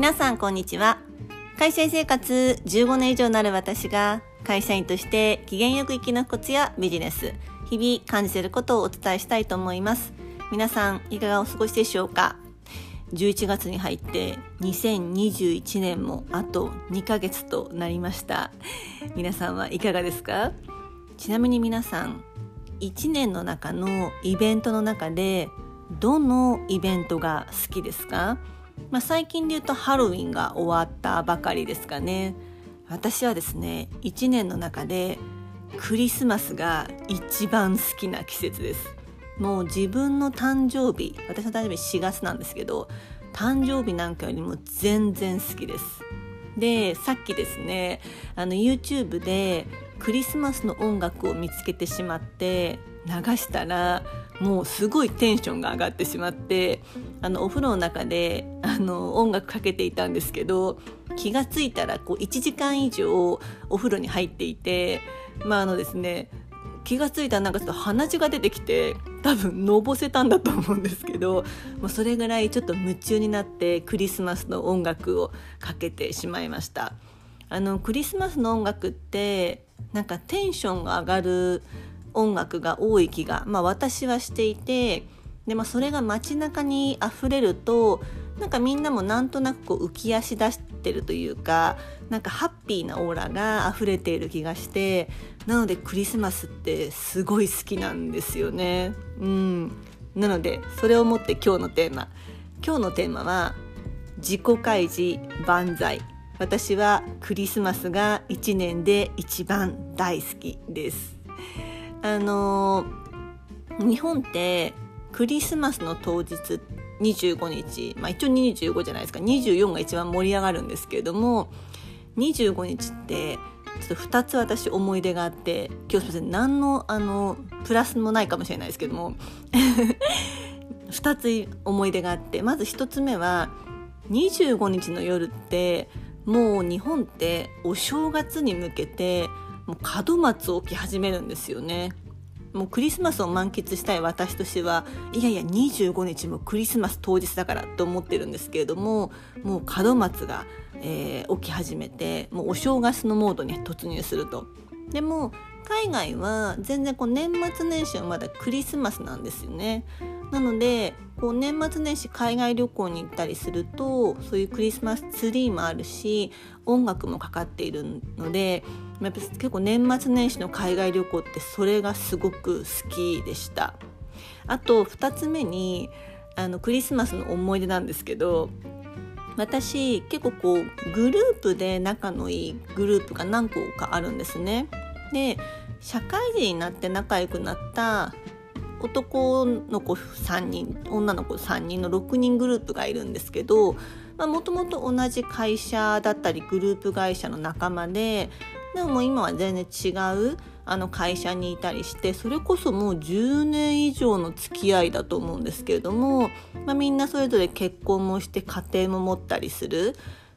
皆さんこんにちは。会社員生活15年以上になる私が会社員として機嫌よく生き抜くコツやビジネス日々感じていることをお伝えしたいと思います。皆さんいかがお過ごしでしょうか？11月に入って2021年もあと2ヶ月となりました。皆さんはいかがですか？ちなみに皆さん1年の中のイベントの中でどのイベントが好きですか？まあ、最近で言うとハロウィンが終わったばかりですかね。私はですね1年の中でクリスマスが一番好きな季節です。もう自分の誕生日私の誕生日4月なんですけど誕生日なんかよりも全然好きです。でさっきですねあの YouTube でクリスマスの音楽を見つけてしまって流したらもうすごいテンションが上がってしまってあのお風呂の中であの音楽かけていたんですけど気が付いたらこう1時間以上お風呂に入っていてまああのですね気が付いたらなんかちょっと鼻血が出てきて多分のぼせたんだと思うんですけどもうそれぐらいちょっと夢中になってクリスマスの音楽をかけてしまいました。あのクリスマスの音楽ってなんかテンションが上がる音楽が多い気が、まあ、私はしていてで、まあ、それが街中に溢れるとなんかみんなもなんとなくこう浮き足出してるというかなんかハッピーなオーラが溢れている気がしてなのでクリスマスってすごい好きなんですよね。うん、なのでそれをもって今日のテーマ今日のテーマは自己開示万歳私はクリスマスが1年で一番大好きです。あの日本ってクリスマスの当日25日、まあ、一応25じゃないですか24が一番盛り上がるんですけれども25日ってちょっと2つ私思い出があって今日すみません何のあのプラスもないかもしれないですけども 2つ思い出があってまず1つ目は25日の夜ってもう日本ってお正月に向けてもう門松を置き始めるんですよね。もうクリスマスを満喫したい私としてはいやいや25日もクリスマス当日だからと思ってるんですけれどももう門松が、えー、起き始めてもうお正月のモードに突入すると。でも海外は全然こう年末年始はまだクリスマスなんですよね。なのでこう年末年始海外旅行に行ったりするとそういうクリスマスツリーもあるし音楽もかかっているのでやっぱ結構年末年始の海外旅行ってそれがすごく好きでした。あと2つ目にあのクリスマスの思い出なんですけど私結構こうグループで仲のいいグループが何個かあるんですね。で社会人になって仲良くなった男の子3人女の子3人の6人グループがいるんですけどもともと同じ会社だったりグループ会社の仲間ででも今は全然違うあの会社にいたりしてそれこそもう10年以上の付き合いだと思うんですけれども、まあ、みんなそれぞれ結婚もして家庭も持ったりする。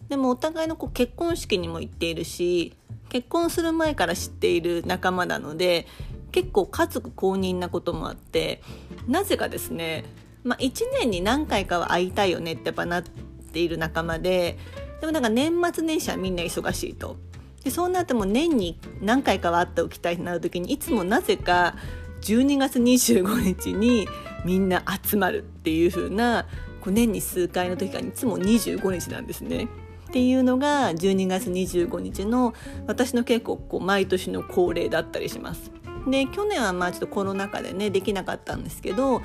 でもお互いのこう結婚式にも行っているし結婚する前から知っている仲間なので結構家族公認なこともあってなぜかですね、まあ、1年に何回かは会いたいよねってやっぱなっている仲間ででもなんか年末年始はみんな忙しいと。でそうなっても年に何回かは会っておきたいとなる時にいつもなぜか12月25日にみんな集まるっていう風なこう年に数回の時がいつも25日なんですね。っていうのが12月25日の私の結構こう毎年の恒例だったりします。で去年はまあちょっとコロナ禍でねできなかったんですけど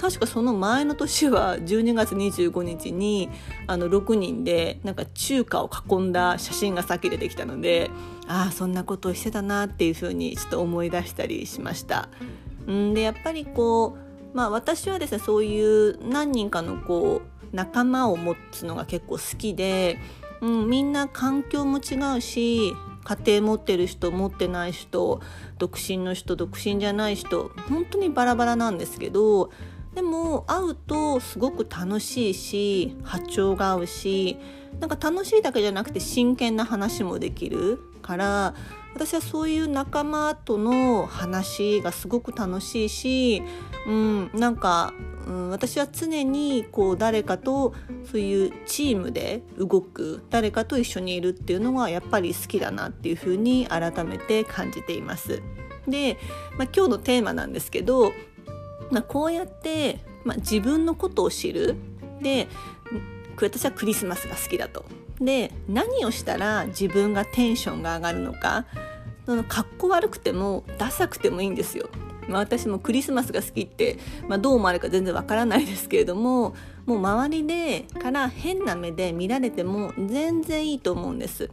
確かその前の年は12月25日にあの6人でなんか中華を囲んだ写真がさっき出てきたのでああそんなことをしてたなっていうふうにちょっと思い出したりしました。んでやっぱりこうまあ私はですねそういう何人かのこう仲間を持つのが結構好きで、うん、みんな環境も違うし家庭持ってる人持ってない人独身の人独身じゃない人本当にバラバラなんですけどでも会うとすごく楽しいし波長が合うしなんか楽しいだけじゃなくて真剣な話もできるから私はそういう仲間との話がすごく楽しいし、うん、なんか、うん、私は常にこう誰かとそういうチームで動く誰かと一緒にいるっていうのがやっぱり好きだなっていうふうに改めて感じています。で、まあ、今日のテーマなんですけど、まあ、こうやって、まあ、自分のことを知るで私はクリスマスが好きだと。で何をしたら自分がテンションが上がるのかそのかっこ悪くてもダサくてもいいんですよ。まあ、私もクリスマスが好きって、まあ、どう思われるか全然わからないですけれどももう周りでから変な目で見られても全然いいと思うんです。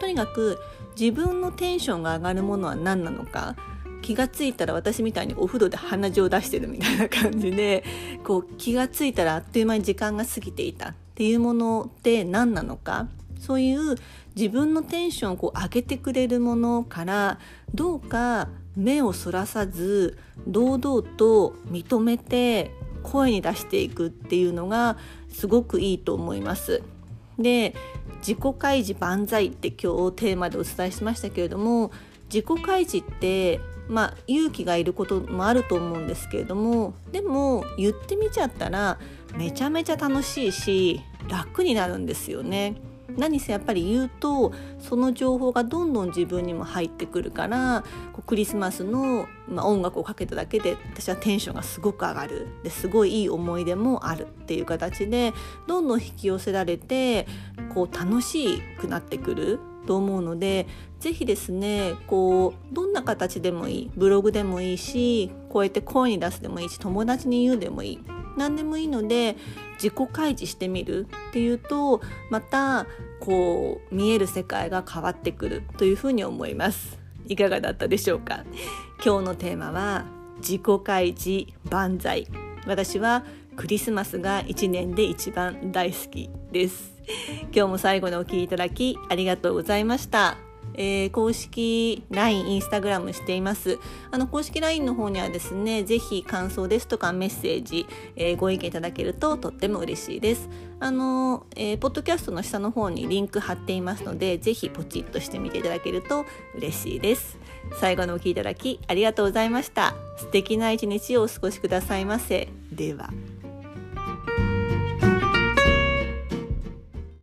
とにかく自分のテンションが上がるものは何なのか気がついたら私みたいにお風呂で鼻血を出してるみたいな感じでこう気がついたらあっという間に時間が過ぎていたっていうものって何なのかそういう自分のテンションをこう上げてくれるものからどうか目をそらさず堂々と認めて声に出していくっていうのがすごくいいと思います。で自己開示万歳って今日テーマでお伝えしましたけれども自己開示ってまあ勇気がいることもあると思うんですけれどもでも言ってみちゃったらめちゃめちゃ楽しいし楽になるんですよね。何せやっぱり言うとその情報がどんどん自分にも入ってくるからこうクリスマスの、まあ、音楽をかけただけで私はテンションがすごく上がるですごいいい思い出もあるっていう形でどんどん引き寄せられてこう楽しくなってくると思うので是非ですねこうどんな形でもいいブログでもいいしこうやって声に出すでもいいし友達に言うでもいい何でもいいので自己開示してみるっていうとまたこう見える世界が変わってくるというふうに思います。いかがだったでしょうか？今日のテーマは自己開示万歳。私はクリスマスが1年で一番大好きです今日も最後にお聴きいただきありがとうございましたえー、公式 LINE、インスタグラムしています。あの公式 LINE の方にはですね、ぜひ感想ですとかメッセージ、えー、ご意見いただけるととっても嬉しいです。あの、えー、ポッドキャストの下の方にリンク貼っていますので、ぜひポチッとしてみていただけると嬉しいです。最後のお聴きいただきありがとうございました。素敵な一日をお過ごしくださいませ。では。